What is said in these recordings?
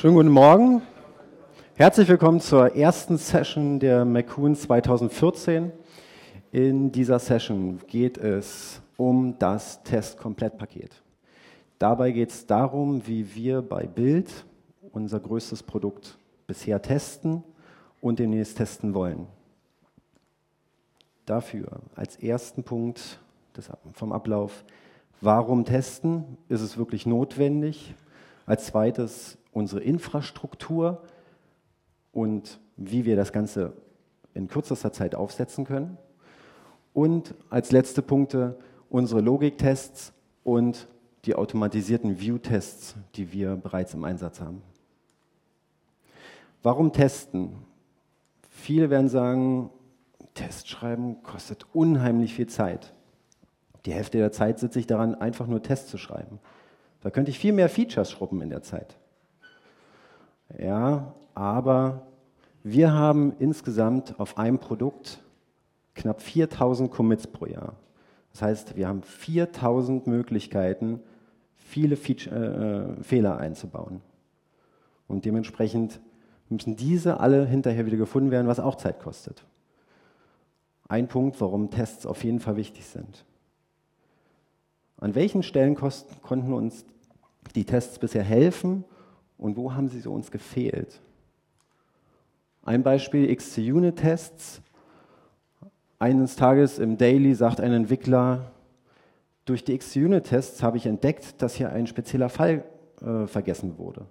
Schönen guten Morgen. Herzlich willkommen zur ersten Session der McCoon 2014. In dieser Session geht es um das Testkomplettpaket. Dabei geht es darum, wie wir bei Bild unser größtes Produkt bisher testen und demnächst testen wollen. Dafür als ersten Punkt vom Ablauf, warum testen? Ist es wirklich notwendig? Als zweites, unsere Infrastruktur und wie wir das Ganze in kürzester Zeit aufsetzen können. Und als letzte Punkte unsere Logiktests und die automatisierten View-Tests, die wir bereits im Einsatz haben. Warum testen? Viele werden sagen, Test schreiben kostet unheimlich viel Zeit. Die Hälfte der Zeit sitze ich daran, einfach nur Tests zu schreiben. Da könnte ich viel mehr Features schrubben in der Zeit. Ja, aber wir haben insgesamt auf einem Produkt knapp 4000 Commits pro Jahr. Das heißt, wir haben 4000 Möglichkeiten, viele Feature, äh, Fehler einzubauen. Und dementsprechend müssen diese alle hinterher wieder gefunden werden, was auch Zeit kostet. Ein Punkt, warum Tests auf jeden Fall wichtig sind. An welchen Stellen konnten uns die Tests bisher helfen und wo haben sie so uns gefehlt? Ein Beispiel XC-Unit-Tests. Eines Tages im Daily sagt ein Entwickler, durch die XC-Unit-Tests habe ich entdeckt, dass hier ein spezieller Fall äh, vergessen wurde.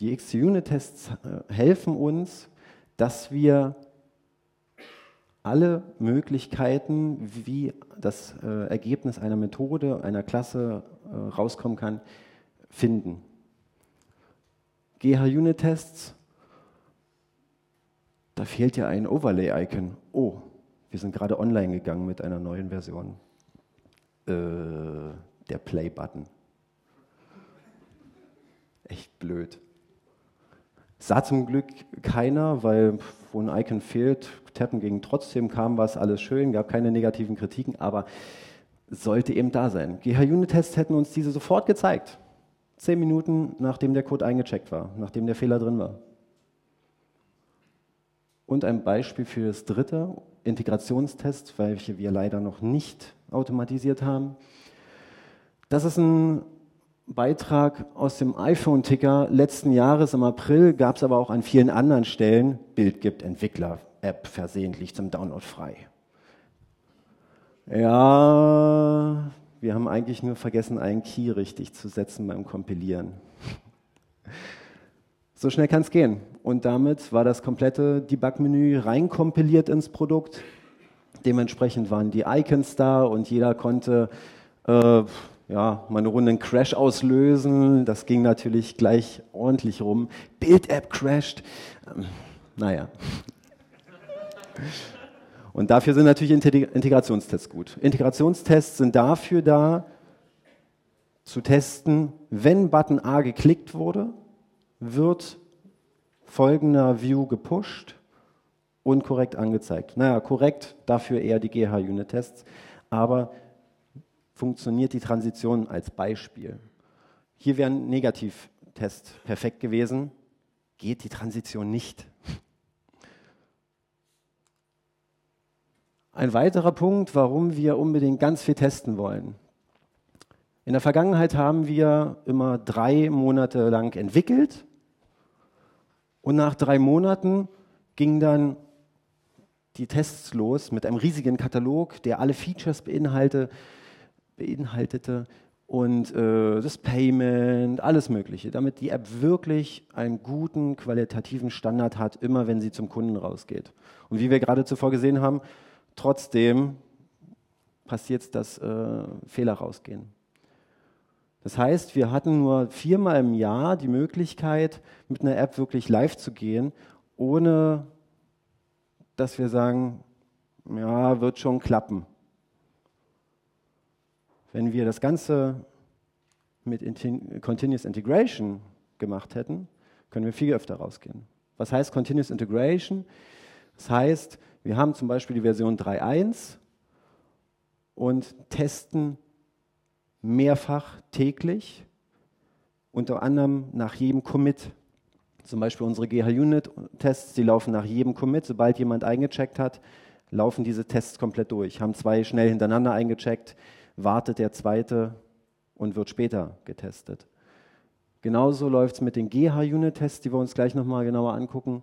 Die XC-Unit-Tests äh, helfen uns, dass wir alle Möglichkeiten, wie das äh, Ergebnis einer Methode, einer Klasse äh, rauskommen kann, finden. GH-Unit-Tests, da fehlt ja ein Overlay-Icon. Oh, wir sind gerade online gegangen mit einer neuen Version. Äh, der Play-Button. Echt blöd. Sah zum Glück keiner, weil wo ein Icon fehlt, tappen ging trotzdem, kam was, alles schön, gab keine negativen Kritiken, aber sollte eben da sein. GH-Unit-Tests hätten uns diese sofort gezeigt. Zehn Minuten, nachdem der Code eingecheckt war, nachdem der Fehler drin war. Und ein Beispiel für das dritte, Integrationstest, welche wir leider noch nicht automatisiert haben. Das ist ein Beitrag aus dem iPhone-Ticker letzten Jahres im April, gab es aber auch an vielen anderen Stellen. Bild gibt Entwickler-App versehentlich zum Download frei. Ja, wir haben eigentlich nur vergessen, einen Key richtig zu setzen beim Kompilieren. So schnell kann es gehen. Und damit war das komplette Debug-Menü reinkompiliert ins Produkt. Dementsprechend waren die Icons da und jeder konnte äh, ja, mal eine Runde einen Crash auslösen. Das ging natürlich gleich ordentlich rum. Bild-App crasht. Ähm, naja. Und dafür sind natürlich Integrationstests gut. Integrationstests sind dafür da, zu testen, wenn Button A geklickt wurde, wird folgender View gepusht und korrekt angezeigt. Naja, korrekt, dafür eher die GH-Unit-Tests, aber funktioniert die Transition als Beispiel. Hier wäre ein Negativtest perfekt gewesen, geht die Transition nicht. Ein weiterer Punkt, warum wir unbedingt ganz viel testen wollen. In der Vergangenheit haben wir immer drei Monate lang entwickelt und nach drei Monaten gingen dann die Tests los mit einem riesigen Katalog, der alle Features beinhalte, beinhaltete und äh, das Payment, alles Mögliche, damit die App wirklich einen guten qualitativen Standard hat, immer wenn sie zum Kunden rausgeht. Und wie wir gerade zuvor gesehen haben, Trotzdem passiert es, dass äh, Fehler rausgehen. Das heißt, wir hatten nur viermal im Jahr die Möglichkeit, mit einer App wirklich live zu gehen, ohne dass wir sagen, ja, wird schon klappen. Wenn wir das Ganze mit Continuous Integration gemacht hätten, können wir viel öfter rausgehen. Was heißt Continuous Integration? Das heißt, wir haben zum Beispiel die Version 3.1 und testen mehrfach täglich unter anderem nach jedem Commit. Zum Beispiel unsere GH-Unit-Tests, die laufen nach jedem Commit. Sobald jemand eingecheckt hat, laufen diese Tests komplett durch. Haben zwei schnell hintereinander eingecheckt, wartet der zweite und wird später getestet. Genauso läuft es mit den GH-Unit-Tests, die wir uns gleich nochmal genauer angucken.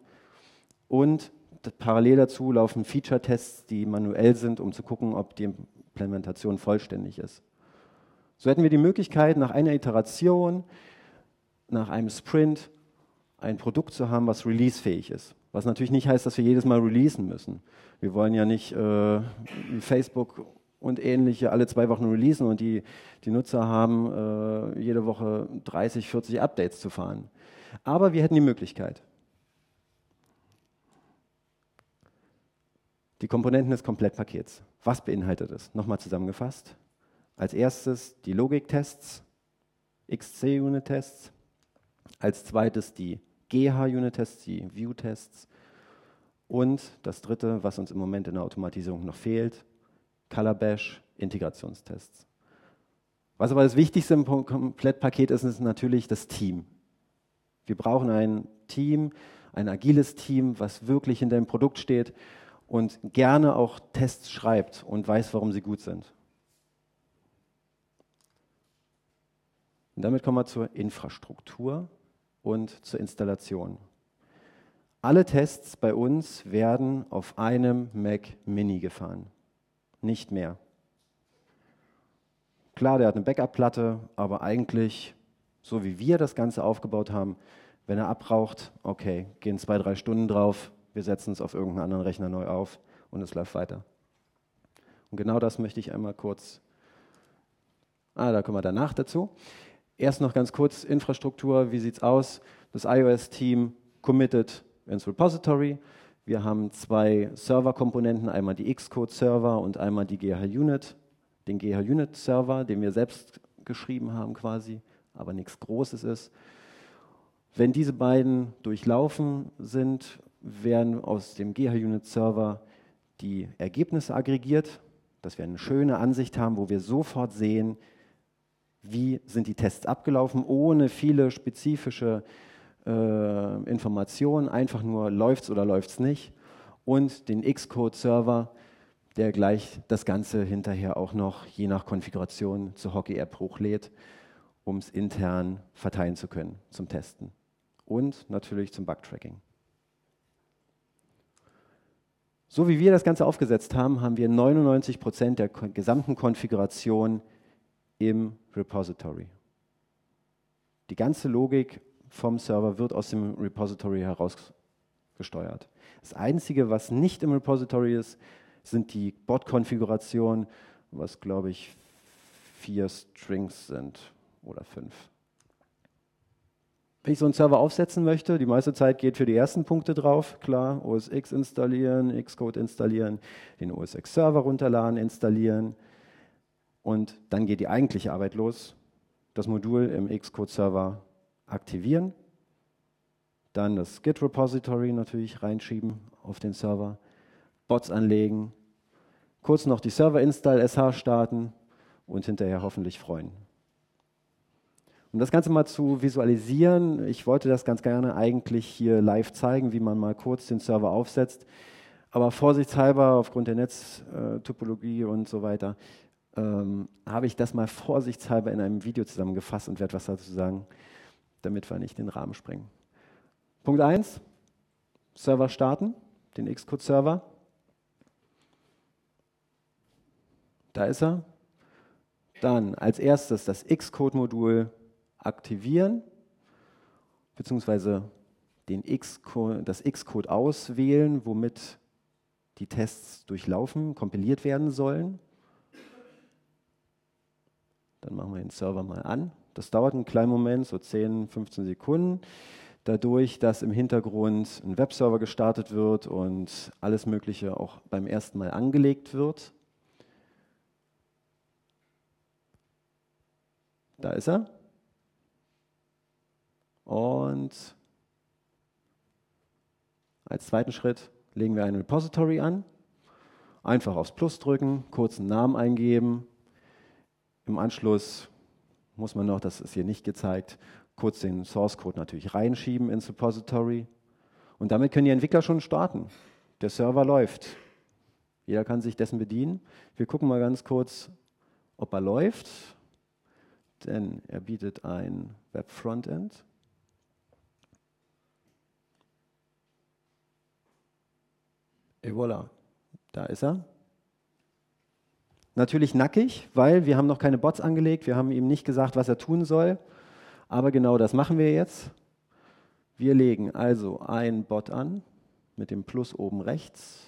Und parallel dazu laufen Feature-Tests, die manuell sind, um zu gucken, ob die Implementation vollständig ist. So hätten wir die Möglichkeit, nach einer Iteration, nach einem Sprint, ein Produkt zu haben, was releasefähig ist. Was natürlich nicht heißt, dass wir jedes Mal releasen müssen. Wir wollen ja nicht äh, Facebook und ähnliche alle zwei Wochen releasen und die, die Nutzer haben äh, jede Woche 30, 40 Updates zu fahren. Aber wir hätten die Möglichkeit. Die Komponenten des Komplettpakets. Was beinhaltet es? Nochmal zusammengefasst. Als erstes die Logiktests, XC-Unit-Tests. Als zweites die GH-Unit-Tests, die View-Tests. Und das dritte, was uns im Moment in der Automatisierung noch fehlt, Calabash Integrationstests. Was aber das Wichtigste im Komplettpaket ist, ist natürlich das Team. Wir brauchen ein Team, ein agiles Team, was wirklich hinter dem Produkt steht und gerne auch Tests schreibt und weiß, warum sie gut sind. Und damit kommen wir zur Infrastruktur und zur Installation. Alle Tests bei uns werden auf einem Mac Mini gefahren nicht mehr. Klar, der hat eine Backup-Platte, aber eigentlich, so wie wir das Ganze aufgebaut haben, wenn er abraucht, okay, gehen zwei, drei Stunden drauf, wir setzen es auf irgendeinen anderen Rechner neu auf und es läuft weiter. Und genau das möchte ich einmal kurz, ah, da kommen wir danach dazu. Erst noch ganz kurz Infrastruktur, wie sieht es aus? Das iOS-Team committed ins Repository. Wir haben zwei Serverkomponenten, einmal die Xcode-Server und einmal die GH-Unit, den GH-Unit-Server, den wir selbst geschrieben haben quasi, aber nichts Großes ist. Wenn diese beiden durchlaufen sind, werden aus dem GH-Unit-Server die Ergebnisse aggregiert, dass wir eine schöne Ansicht haben, wo wir sofort sehen, wie sind die Tests abgelaufen, ohne viele spezifische äh, Informationen, einfach nur läuft es oder läuft es nicht. Und den Xcode-Server, der gleich das Ganze hinterher auch noch je nach Konfiguration zur Hockey-App hochlädt, um es intern verteilen zu können zum Testen. Und natürlich zum Bug-Tracking. So wie wir das Ganze aufgesetzt haben, haben wir 99 Prozent der gesamten Konfiguration im Repository. Die ganze Logik vom Server wird aus dem Repository heraus gesteuert. Das Einzige, was nicht im Repository ist, sind die Bot-Konfigurationen, was glaube ich vier Strings sind oder fünf. Wenn ich so einen Server aufsetzen möchte, die meiste Zeit geht für die ersten Punkte drauf, klar, OS X installieren, Xcode installieren, den OS X Server runterladen, installieren und dann geht die eigentliche Arbeit los, das Modul im Xcode Server aktivieren, dann das Git-Repository natürlich reinschieben auf den Server, Bots anlegen, kurz noch die Server-Install SH starten und hinterher hoffentlich freuen. Um das Ganze mal zu visualisieren, ich wollte das ganz gerne eigentlich hier live zeigen, wie man mal kurz den Server aufsetzt. Aber vorsichtshalber, aufgrund der Netztopologie und so weiter, ähm, habe ich das mal vorsichtshalber in einem Video zusammengefasst und werde was dazu sagen damit wir nicht den Rahmen sprengen. Punkt 1, Server starten, den Xcode-Server. Da ist er. Dann als erstes das Xcode-Modul aktivieren, beziehungsweise den Xcode, das Xcode auswählen, womit die Tests durchlaufen, kompiliert werden sollen. Dann machen wir den Server mal an. Das dauert einen kleinen Moment, so 10, 15 Sekunden. Dadurch, dass im Hintergrund ein Webserver gestartet wird und alles Mögliche auch beim ersten Mal angelegt wird. Da ist er. Und als zweiten Schritt legen wir ein Repository an. Einfach aufs Plus drücken, kurzen Namen eingeben. Im Anschluss muss man noch, das ist hier nicht gezeigt, kurz den Source Code natürlich reinschieben ins Repository. Und damit können die Entwickler schon starten. Der Server läuft. Jeder kann sich dessen bedienen. Wir gucken mal ganz kurz, ob er läuft. Denn er bietet ein Web Frontend. Et voilà, da ist er. Natürlich nackig, weil wir haben noch keine Bots angelegt, wir haben ihm nicht gesagt, was er tun soll. Aber genau das machen wir jetzt. Wir legen also einen Bot an mit dem Plus oben rechts.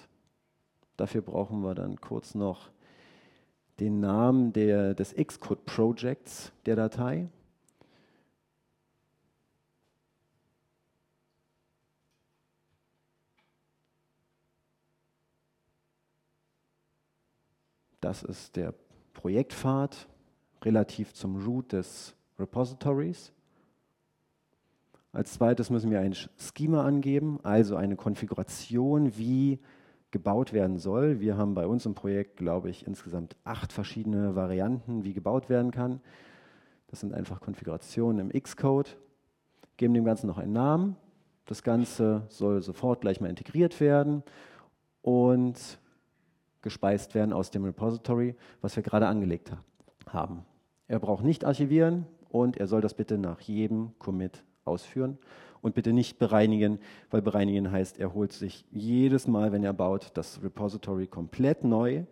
Dafür brauchen wir dann kurz noch den Namen der, des Xcode Projects der Datei. Das ist der Projektpfad relativ zum Root des Repositories. Als zweites müssen wir ein Schema angeben, also eine Konfiguration, wie gebaut werden soll. Wir haben bei uns im Projekt, glaube ich, insgesamt acht verschiedene Varianten, wie gebaut werden kann. Das sind einfach Konfigurationen im Xcode. Geben dem Ganzen noch einen Namen. Das Ganze soll sofort gleich mal integriert werden. Und gespeist werden aus dem Repository, was wir gerade angelegt haben. Er braucht nicht archivieren und er soll das bitte nach jedem Commit ausführen und bitte nicht bereinigen, weil bereinigen heißt, er holt sich jedes Mal, wenn er baut, das Repository komplett neu,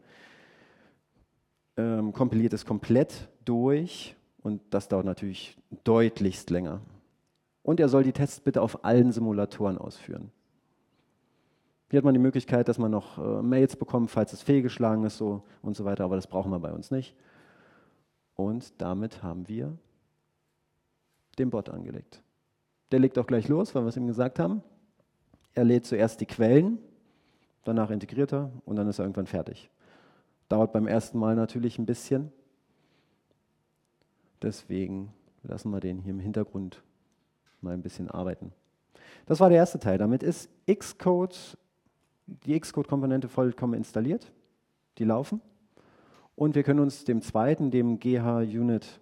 ähm, kompiliert es komplett durch und das dauert natürlich deutlichst länger. Und er soll die Tests bitte auf allen Simulatoren ausführen. Hier hat man die Möglichkeit, dass man noch äh, Mails bekommt, falls es fehlgeschlagen ist so und so weiter, aber das brauchen wir bei uns nicht. Und damit haben wir den Bot angelegt. Der legt auch gleich los, weil wir es ihm gesagt haben. Er lädt zuerst die Quellen, danach integriert er und dann ist er irgendwann fertig. Dauert beim ersten Mal natürlich ein bisschen. Deswegen lassen wir den hier im Hintergrund mal ein bisschen arbeiten. Das war der erste Teil. Damit ist Xcode die Xcode-Komponente vollkommen installiert, die laufen. Und wir können uns dem zweiten, dem GH-Unit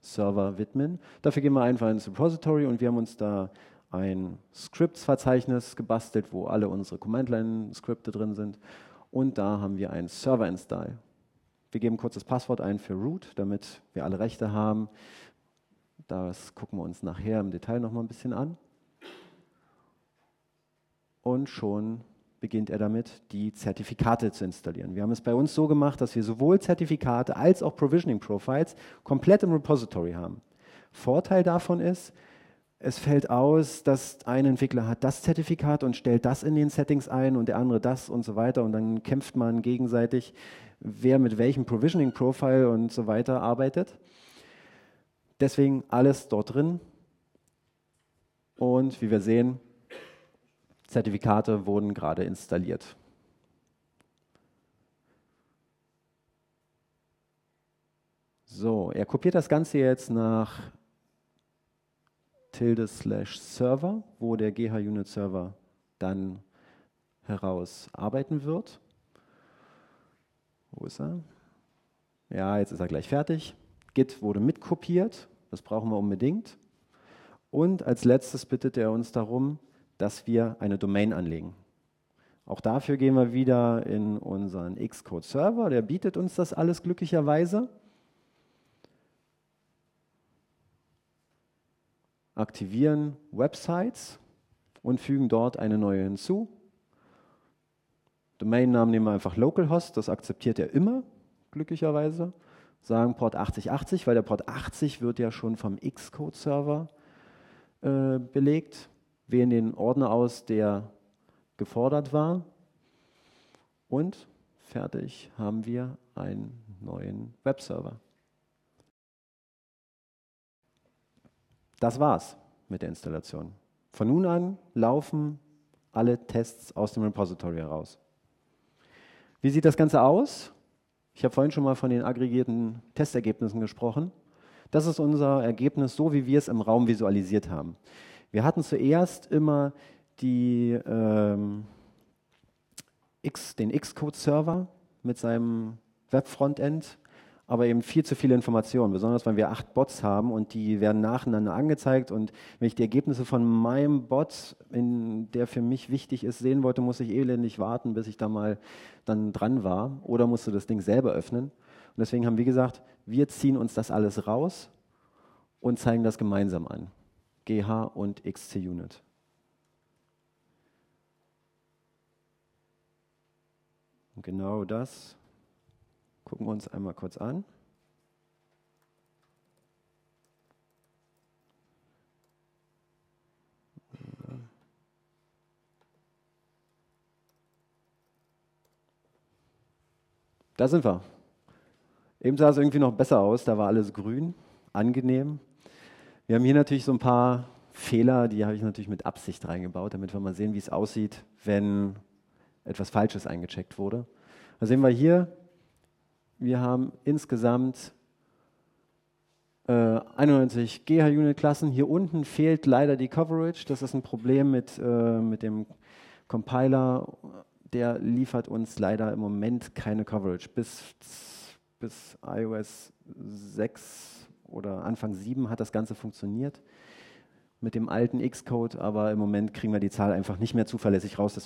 Server widmen. Dafür gehen wir einfach ins Repository und wir haben uns da ein Scripts-Verzeichnis gebastelt, wo alle unsere Command-Line-Skripte drin sind. Und da haben wir ein Server-Install. Wir geben kurz das Passwort ein für root, damit wir alle Rechte haben. Das gucken wir uns nachher im Detail nochmal ein bisschen an. Und schon beginnt er damit, die Zertifikate zu installieren. Wir haben es bei uns so gemacht, dass wir sowohl Zertifikate als auch Provisioning Profiles komplett im Repository haben. Vorteil davon ist, es fällt aus, dass ein Entwickler hat das Zertifikat und stellt das in den Settings ein und der andere das und so weiter und dann kämpft man gegenseitig, wer mit welchem Provisioning Profile und so weiter arbeitet. Deswegen alles dort drin. Und wie wir sehen, Zertifikate wurden gerade installiert. So, er kopiert das Ganze jetzt nach tilde slash Server, wo der GH-Unit Server dann heraus arbeiten wird. Wo ist er? Ja, jetzt ist er gleich fertig. Git wurde mitkopiert, das brauchen wir unbedingt. Und als letztes bittet er uns darum, dass wir eine Domain anlegen. Auch dafür gehen wir wieder in unseren Xcode Server, der bietet uns das alles glücklicherweise. Aktivieren Websites und fügen dort eine neue hinzu. Domainnamen nehmen wir einfach localhost, das akzeptiert er immer, glücklicherweise. Sagen Port 8080, weil der Port 80 wird ja schon vom Xcode Server äh, belegt wählen den Ordner aus, der gefordert war und fertig haben wir einen neuen Webserver. Das war's mit der Installation. Von nun an laufen alle Tests aus dem Repository heraus. Wie sieht das Ganze aus? Ich habe vorhin schon mal von den aggregierten Testergebnissen gesprochen. Das ist unser Ergebnis, so wie wir es im Raum visualisiert haben. Wir hatten zuerst immer die, ähm, X, den Xcode-Server mit seinem Web-Frontend aber eben viel zu viele Informationen, besonders wenn wir acht Bots haben und die werden nacheinander angezeigt und wenn ich die Ergebnisse von meinem Bot, in, der für mich wichtig ist, sehen wollte, muss ich elendig warten, bis ich da mal dann dran war oder musste das Ding selber öffnen. Und deswegen haben wir gesagt, wir ziehen uns das alles raus und zeigen das gemeinsam an. GH und XC-Unit. Genau das gucken wir uns einmal kurz an. Da sind wir. Eben sah es irgendwie noch besser aus, da war alles grün, angenehm. Wir haben hier natürlich so ein paar Fehler, die habe ich natürlich mit Absicht reingebaut, damit wir mal sehen, wie es aussieht, wenn etwas Falsches eingecheckt wurde. Da sehen wir hier, wir haben insgesamt äh, 91 GH-Unit-Klassen. Hier unten fehlt leider die Coverage. Das ist ein Problem mit, äh, mit dem Compiler. Der liefert uns leider im Moment keine Coverage. Bis, bis iOS 6 oder Anfang 7 hat das Ganze funktioniert mit dem alten Xcode, aber im Moment kriegen wir die Zahl einfach nicht mehr zuverlässig raus.